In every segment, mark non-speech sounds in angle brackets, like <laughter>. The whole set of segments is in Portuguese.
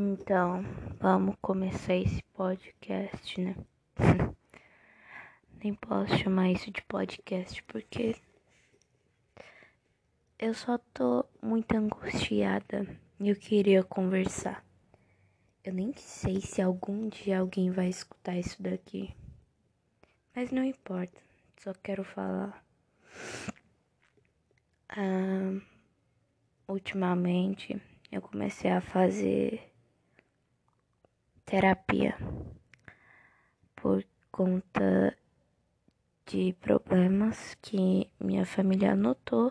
Então, vamos começar esse podcast, né? <laughs> Nem posso chamar isso de podcast porque eu só tô muito angustiada e eu queria conversar. Eu nem sei se algum dia alguém vai escutar isso daqui. Mas não importa, só quero falar. Ah, ultimamente eu comecei a fazer terapia por conta de problemas que minha família notou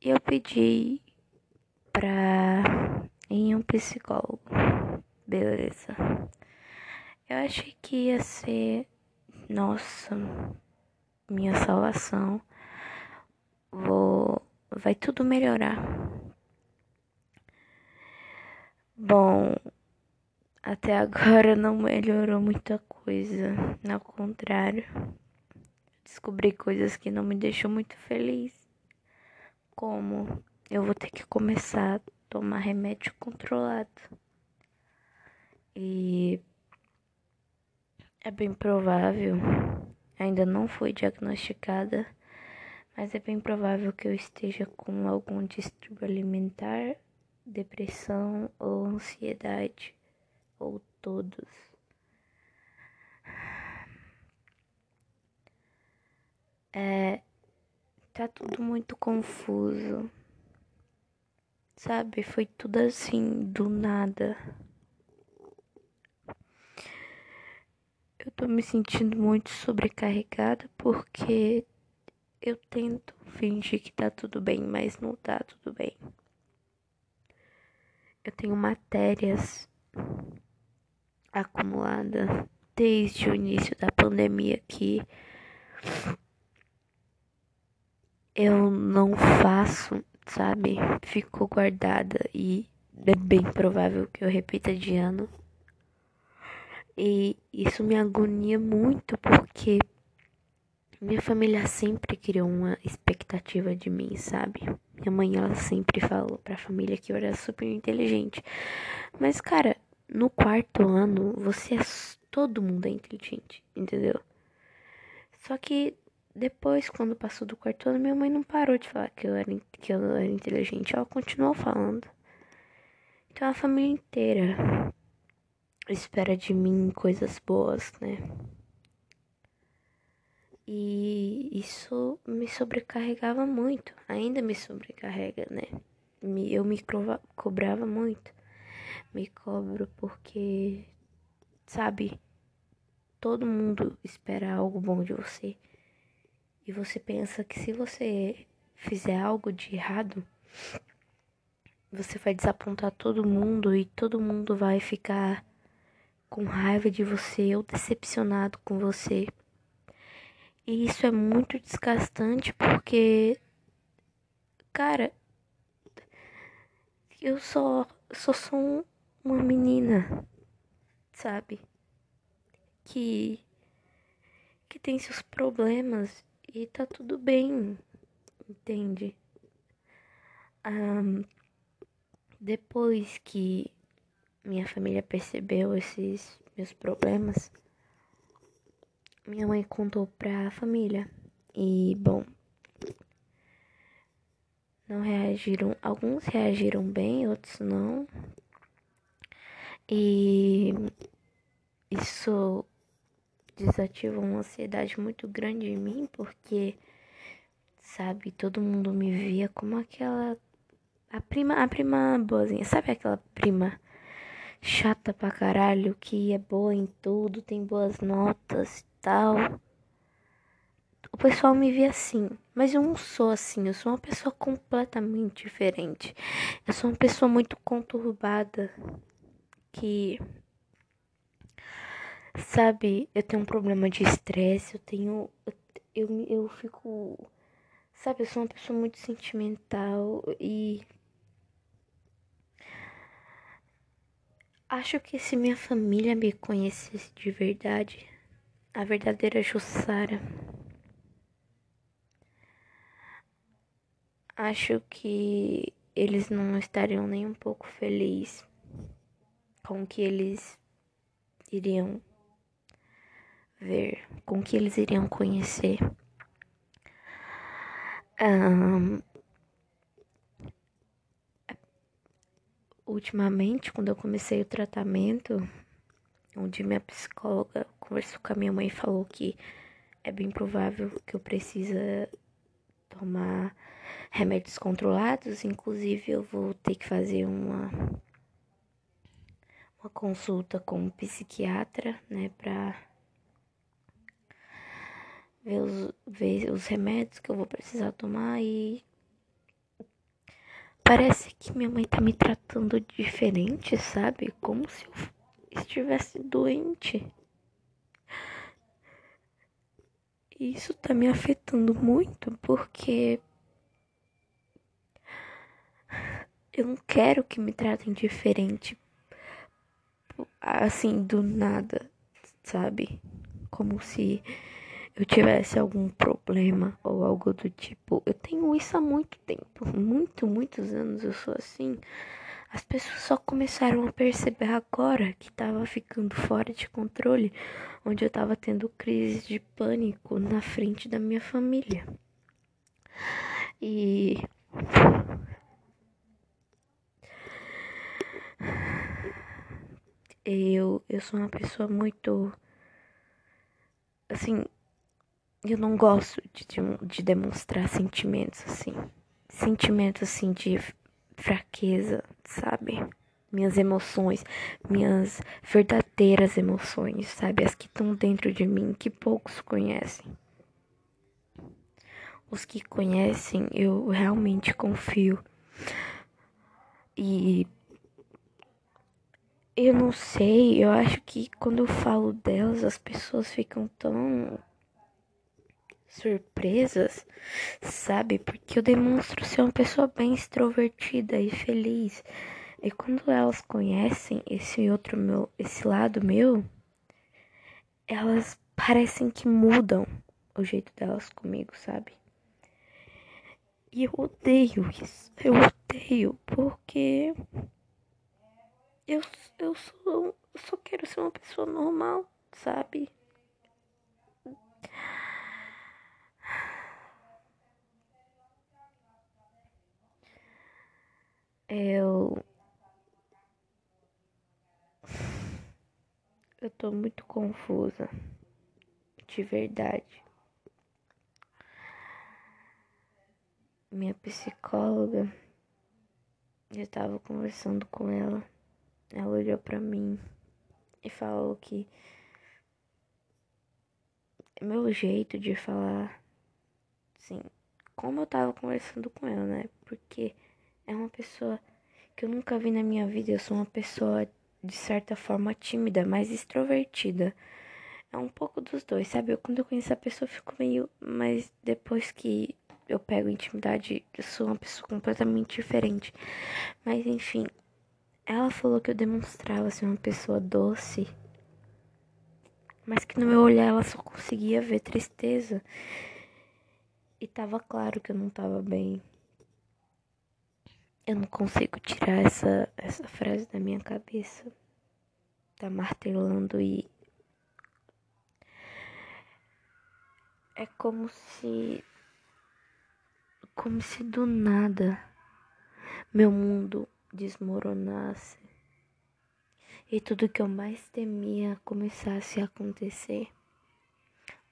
e eu pedi pra ir em um psicólogo. Beleza. Eu achei que ia ser, nossa, minha salvação. Vou, vai tudo melhorar. Bom, até agora não melhorou muita coisa. Ao contrário, descobri coisas que não me deixam muito feliz. Como eu vou ter que começar a tomar remédio controlado. E é bem provável, ainda não fui diagnosticada, mas é bem provável que eu esteja com algum distúrbio alimentar, depressão ou ansiedade ou todos. É, tá tudo muito confuso. Sabe, foi tudo assim, do nada. Eu tô me sentindo muito sobrecarregada porque eu tento fingir que tá tudo bem, mas não tá tudo bem. Eu tenho matérias acumulada desde o início da pandemia que eu não faço, sabe? Ficou guardada e é bem provável que eu repita de ano. E isso me agonia muito porque minha família sempre criou uma expectativa de mim, sabe? Minha mãe, ela sempre falou pra família que eu era super inteligente. Mas, cara, no quarto ano, você é. Todo mundo é inteligente, entendeu? Só que depois, quando passou do quarto ano, minha mãe não parou de falar que eu era, que eu era inteligente. Ela continuou falando. Então a família inteira espera de mim coisas boas, né? E isso me sobrecarregava muito. Ainda me sobrecarrega, né? Eu me cobrava muito me cobro porque, sabe, todo mundo espera algo bom de você. E você pensa que se você fizer algo de errado, você vai desapontar todo mundo e todo mundo vai ficar com raiva de você ou decepcionado com você. E isso é muito desgastante porque, cara, eu só, só sou um uma menina, sabe? Que que tem seus problemas e tá tudo bem, entende? Um, depois que minha família percebeu esses meus problemas, minha mãe contou pra família. E, bom, não reagiram. Alguns reagiram bem, outros não. E isso desativa uma ansiedade muito grande em mim, porque, sabe, todo mundo me via como aquela. A prima, a prima boazinha, sabe aquela prima chata pra caralho, que é boa em tudo, tem boas notas e tal. O pessoal me vê assim, mas eu não sou assim, eu sou uma pessoa completamente diferente. Eu sou uma pessoa muito conturbada que sabe, eu tenho um problema de estresse, eu tenho eu, eu, eu fico sabe, eu sou uma pessoa muito sentimental e acho que se minha família me conhecesse de verdade, a verdadeira Jussara, acho que eles não estariam nem um pouco felizes com que eles iriam ver, com que eles iriam conhecer. Um, ultimamente, quando eu comecei o tratamento, onde minha psicóloga conversou com a minha mãe e falou que é bem provável que eu precisa tomar remédios controlados, inclusive eu vou ter que fazer uma uma consulta com um psiquiatra, né, para ver os, ver os remédios que eu vou precisar tomar e parece que minha mãe tá me tratando diferente, sabe? Como se eu estivesse doente. Isso tá me afetando muito porque eu não quero que me tratem diferente assim do nada, sabe? Como se eu tivesse algum problema ou algo do tipo. Eu tenho isso há muito tempo, muito, muitos anos eu sou assim. As pessoas só começaram a perceber agora que tava ficando fora de controle, onde eu tava tendo crise de pânico na frente da minha família. E eu eu sou uma pessoa muito assim, eu não gosto de, de demonstrar sentimentos assim, sentimentos assim de fraqueza, sabe? Minhas emoções, minhas verdadeiras emoções, sabe? As que estão dentro de mim, que poucos conhecem. Os que conhecem, eu realmente confio. E eu não sei, eu acho que quando eu falo delas, as pessoas ficam tão surpresas, sabe? Porque eu demonstro ser uma pessoa bem extrovertida e feliz. E quando elas conhecem esse outro meu, esse lado meu, elas parecem que mudam o jeito delas comigo, sabe? E eu odeio isso. Eu odeio porque eu, eu, sou, eu só quero ser uma pessoa normal, sabe? Eu. Eu tô muito confusa. De verdade. Minha psicóloga. Eu tava conversando com ela. Ela olhou pra mim e falou que meu jeito de falar, assim, como eu tava conversando com ela, né? Porque é uma pessoa que eu nunca vi na minha vida. Eu sou uma pessoa, de certa forma, tímida, mas extrovertida. É um pouco dos dois, sabe? Eu, quando eu conheço a pessoa, eu fico meio. Mas depois que eu pego intimidade, eu sou uma pessoa completamente diferente. Mas enfim, ela falou que eu demonstrava ser uma pessoa doce. Mas que no meu olhar ela só conseguia ver tristeza. E tava claro que eu não tava bem. Eu não consigo tirar essa, essa frase da minha cabeça. Tá martelando e. É como se. Como se do nada meu mundo desmoronasse e tudo que eu mais temia começasse a acontecer.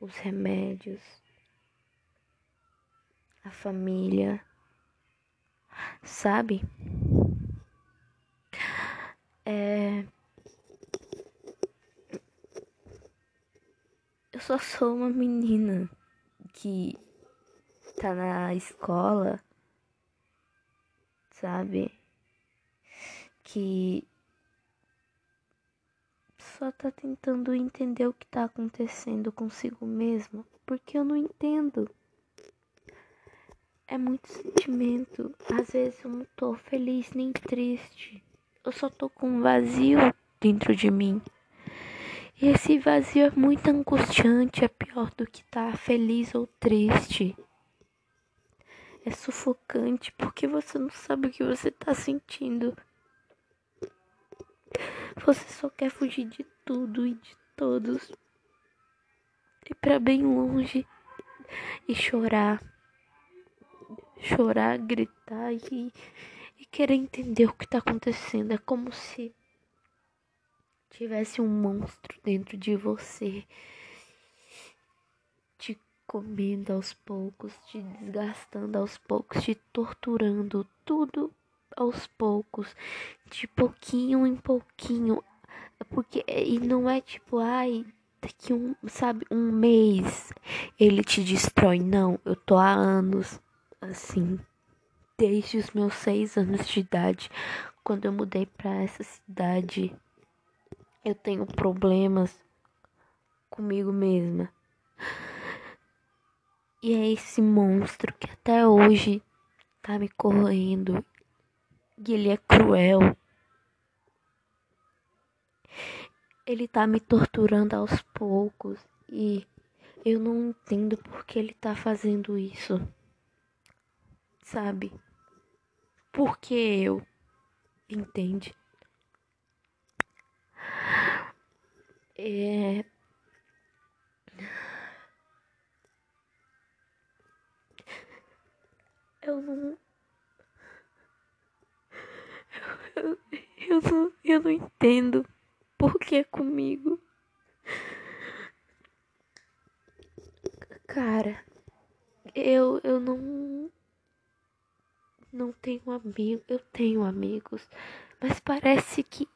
Os remédios, a família sabe? É. Eu só sou uma menina que tá na escola, sabe? Que só tá tentando entender o que tá acontecendo consigo mesma, porque eu não entendo é muito sentimento. Às vezes eu não tô feliz nem triste. Eu só tô com um vazio dentro de mim. E esse vazio é muito angustiante, é pior do que estar tá feliz ou triste. É sufocante porque você não sabe o que você tá sentindo. Você só quer fugir de tudo e de todos. Ir pra bem longe e chorar. Chorar, gritar e, e querer entender o que tá acontecendo. É como se tivesse um monstro dentro de você te comendo aos poucos, te desgastando aos poucos, te torturando, tudo aos poucos, de pouquinho em pouquinho. Porque e não é tipo, ai, daqui um, sabe, um mês ele te destrói. Não, eu tô há anos assim, desde os meus seis anos de idade, quando eu mudei para essa cidade eu tenho problemas comigo mesma. E é esse monstro que até hoje tá me corroendo. E ele é cruel. Ele tá me torturando aos poucos e eu não entendo por que ele tá fazendo isso. Sabe? Por que eu? Entende? É... Eu não. Eu, <laughs> eu, não, eu não entendo por que comigo. Cara, eu, eu não. Não tenho amigo. Eu tenho amigos, mas parece que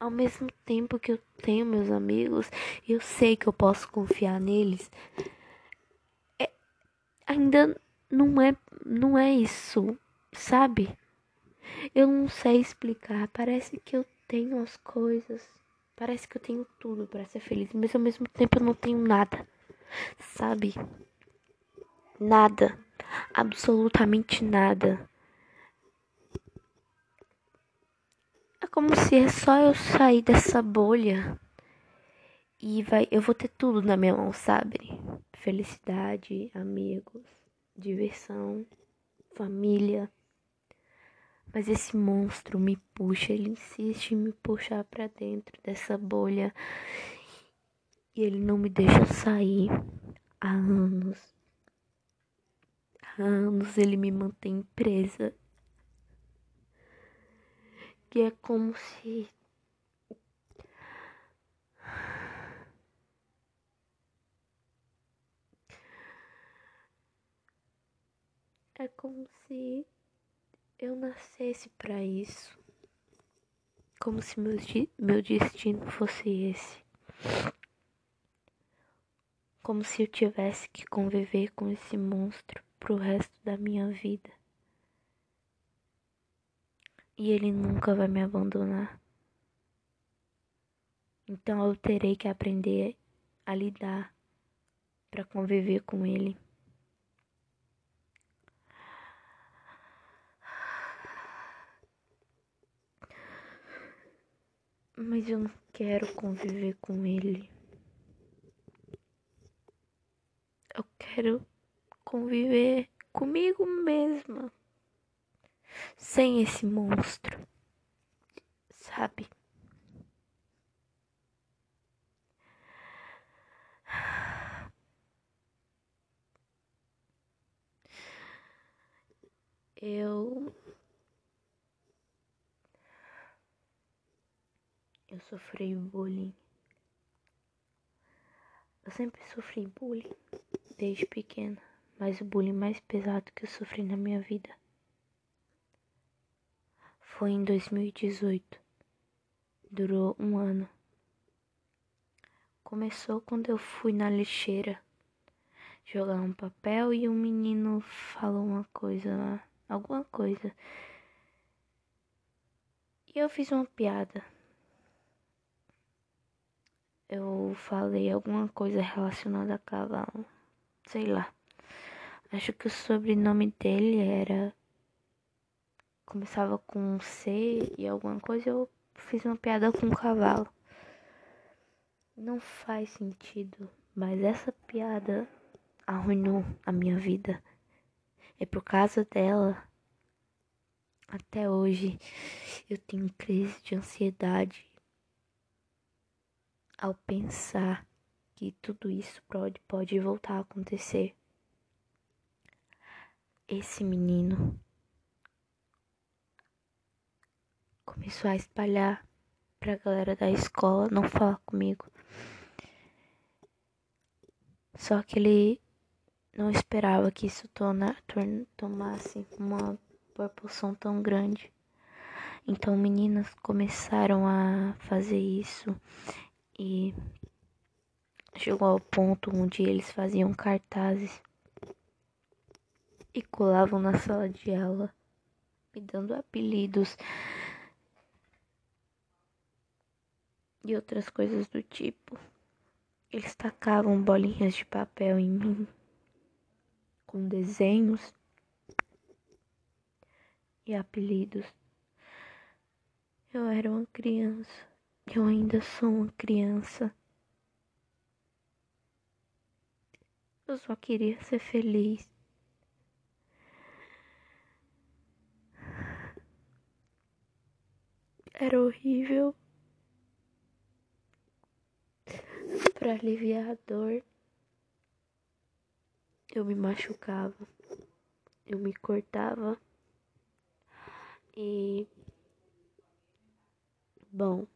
ao mesmo tempo que eu tenho meus amigos, eu sei que eu posso confiar neles. É, ainda não é, não é isso, sabe? Eu não sei explicar. Parece que eu tenho as coisas. Parece que eu tenho tudo para ser feliz, mas ao mesmo tempo eu não tenho nada. Sabe? Nada. Absolutamente nada. como se é só eu sair dessa bolha e vai, eu vou ter tudo na minha mão, sabe? Felicidade, amigos, diversão, família. Mas esse monstro me puxa, ele insiste em me puxar para dentro dessa bolha e ele não me deixa sair há anos. Há anos ele me mantém presa que é como se é como se eu nascesse para isso, como se meu, meu destino fosse esse, como se eu tivesse que conviver com esse monstro pro resto da minha vida e ele nunca vai me abandonar. Então eu terei que aprender a lidar para conviver com ele. Mas eu não quero conviver com ele. Eu quero conviver comigo mesma sem esse monstro, sabe? Eu. Eu sofri bullying. Eu sempre sofri bullying desde pequena, mas o bullying mais pesado que eu sofri na minha vida foi em 2018. Durou um ano. Começou quando eu fui na lixeira jogar um papel e um menino falou uma coisa lá, alguma coisa. E eu fiz uma piada. Eu falei alguma coisa relacionada a cavalo, sei lá. Acho que o sobrenome dele era começava com C e alguma coisa, eu fiz uma piada com um cavalo. Não faz sentido, mas essa piada arruinou a minha vida. É por causa dela Até hoje eu tenho crise de ansiedade ao pensar que tudo isso pode, pode voltar a acontecer. Esse menino começou a espalhar pra galera da escola não falar comigo. Só que ele não esperava que isso tona, tomasse uma proporção tão grande. Então meninas começaram a fazer isso e chegou ao ponto onde eles faziam cartazes e colavam na sala de aula, me dando apelidos e outras coisas do tipo. Eles tacavam bolinhas de papel em mim com desenhos e apelidos. Eu era uma criança. Eu ainda sou uma criança. Eu só queria ser feliz. Era horrível. Para aliviar a dor, eu me machucava, eu me cortava e. Bom.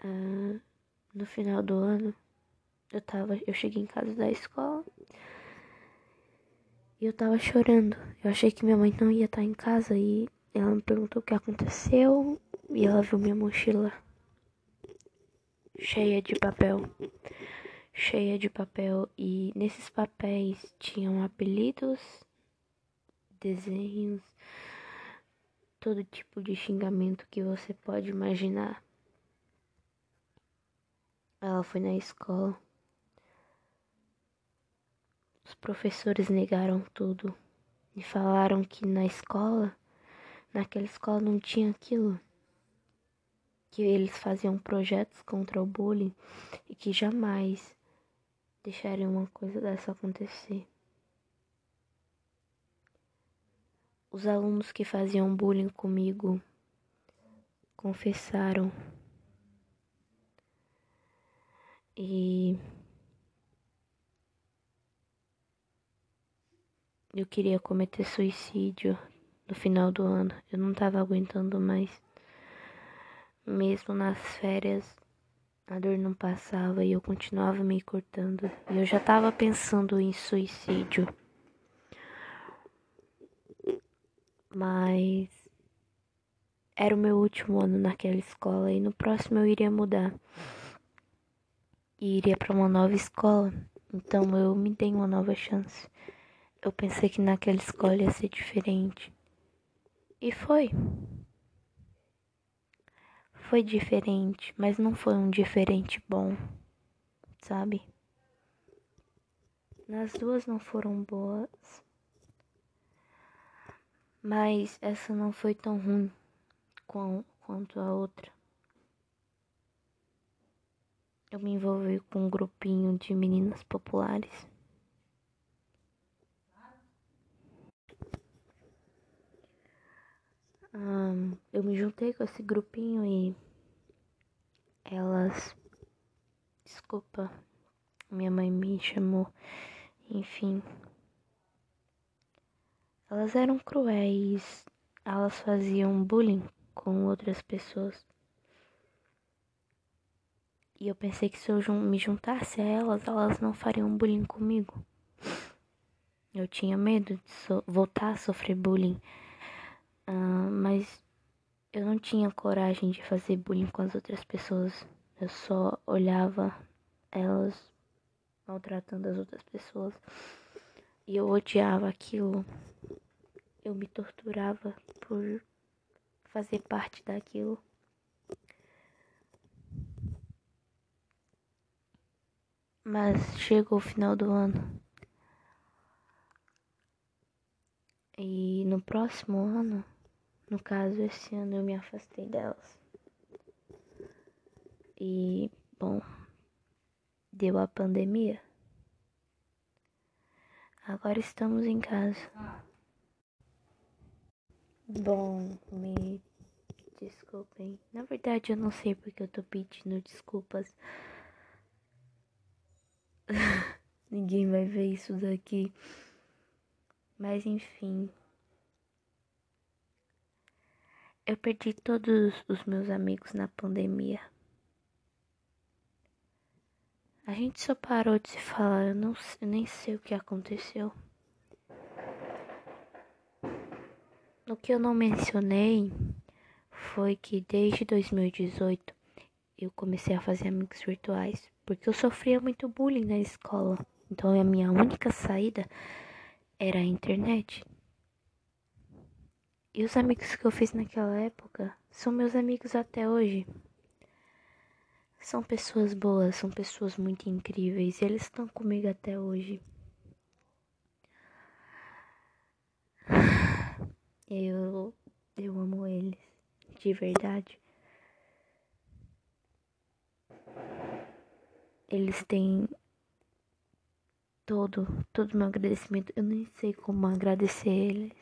Ah, no final do ano, eu tava. Eu cheguei em casa da escola. E eu tava chorando. Eu achei que minha mãe não ia estar em casa e ela me perguntou o que aconteceu e ela viu minha mochila cheia de papel. Cheia de papel e nesses papéis tinham apelidos, desenhos, todo tipo de xingamento que você pode imaginar. Ela foi na escola. Os professores negaram tudo e falaram que na escola, naquela escola não tinha aquilo que eles faziam projetos contra o bullying e que jamais deixariam uma coisa dessa acontecer. Os alunos que faziam bullying comigo confessaram e eu queria cometer suicídio no final do ano. Eu não estava aguentando mais. Mesmo nas férias, a dor não passava e eu continuava me cortando. E eu já estava pensando em suicídio. Mas era o meu último ano naquela escola e no próximo eu iria mudar. E iria para uma nova escola. Então eu me dei uma nova chance. Eu pensei que naquela escola ia ser diferente. E foi foi diferente, mas não foi um diferente bom, sabe? Nas duas não foram boas, mas essa não foi tão ruim quanto a outra. Eu me envolvi com um grupinho de meninas populares. Eu me juntei com esse grupinho e elas. Desculpa, minha mãe me chamou. Enfim. Elas eram cruéis. Elas faziam bullying com outras pessoas. E eu pensei que se eu me juntasse a elas, elas não fariam bullying comigo. Eu tinha medo de so voltar a sofrer bullying Uh, mas eu não tinha coragem de fazer bullying com as outras pessoas. Eu só olhava elas maltratando as outras pessoas. E eu odiava aquilo. Eu me torturava por fazer parte daquilo. Mas chegou o final do ano. E no próximo ano no caso, esse ano eu me afastei delas. E, bom, deu a pandemia. Agora estamos em casa. Bom, me desculpem. Na verdade, eu não sei porque eu tô pedindo desculpas. <laughs> Ninguém vai ver isso daqui. Mas enfim. Eu perdi todos os meus amigos na pandemia. A gente só parou de se falar, eu, não, nem sei o que aconteceu. O que eu não mencionei foi que desde 2018 eu comecei a fazer amigos virtuais, porque eu sofria muito bullying na escola. Então a minha única saída era a internet. E os amigos que eu fiz naquela época são meus amigos até hoje. São pessoas boas, são pessoas muito incríveis e eles estão comigo até hoje. <sighs> Eu, eu amo eles, de verdade. Eles têm todo, todo meu agradecimento. Eu nem sei como agradecer eles.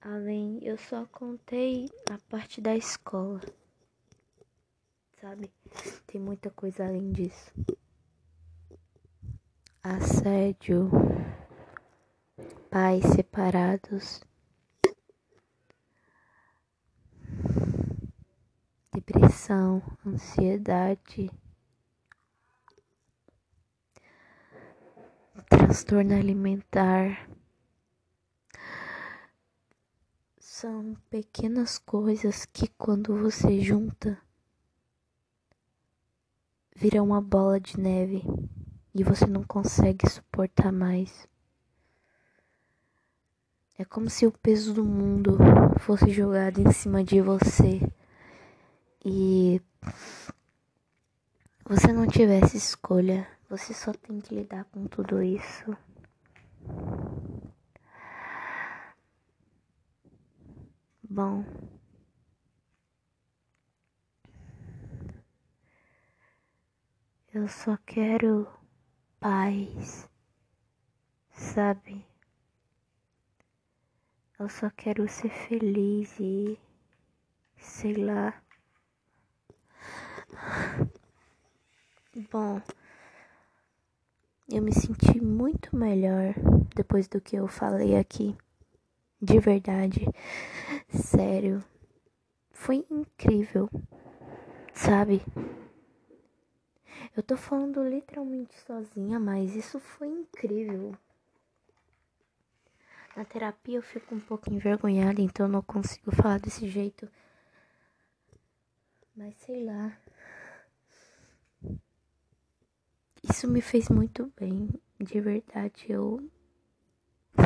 Além, eu só contei a parte da escola. Sabe? Tem muita coisa além disso. Assédio, pais separados, depressão, ansiedade, transtorno alimentar. São pequenas coisas que quando você junta vira uma bola de neve e você não consegue suportar mais. É como se o peso do mundo fosse jogado em cima de você e você não tivesse escolha, você só tem que lidar com tudo isso. Bom, eu só quero paz, sabe? Eu só quero ser feliz e sei lá. Bom, eu me senti muito melhor depois do que eu falei aqui. De verdade. Sério. Foi incrível. Sabe? Eu tô falando literalmente sozinha, mas isso foi incrível. Na terapia eu fico um pouco envergonhada, então não consigo falar desse jeito. Mas sei lá. Isso me fez muito bem. De verdade, eu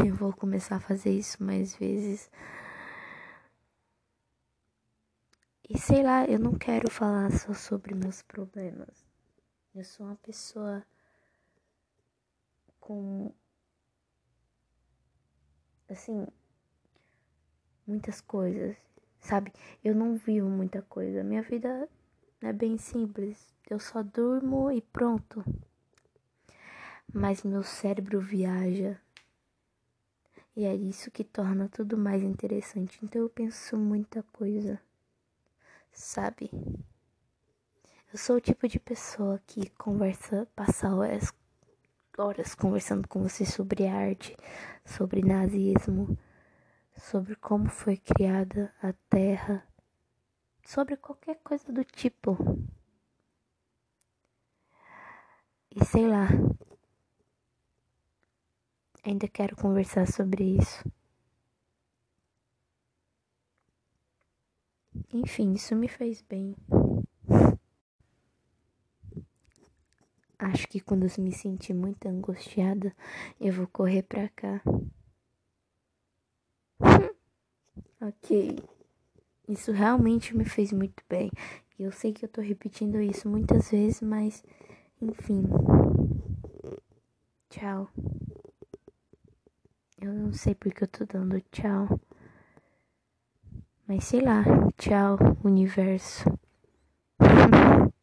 eu vou começar a fazer isso mais vezes. E sei lá, eu não quero falar só sobre meus problemas. Eu sou uma pessoa com assim muitas coisas, sabe? Eu não vivo muita coisa. Minha vida é bem simples. Eu só durmo e pronto. Mas meu cérebro viaja e é isso que torna tudo mais interessante. Então eu penso muita coisa, sabe? Eu sou o tipo de pessoa que conversa, passa horas, horas conversando com você sobre arte, sobre nazismo, sobre como foi criada a Terra, sobre qualquer coisa do tipo. E sei lá, Ainda quero conversar sobre isso. Enfim, isso me fez bem. Acho que quando me sentir muito angustiada, eu vou correr pra cá. <laughs> ok. Isso realmente me fez muito bem. E eu sei que eu tô repetindo isso muitas vezes, mas enfim. Tchau. Eu não sei porque eu tô dando tchau. Mas sei lá, tchau, universo. <laughs>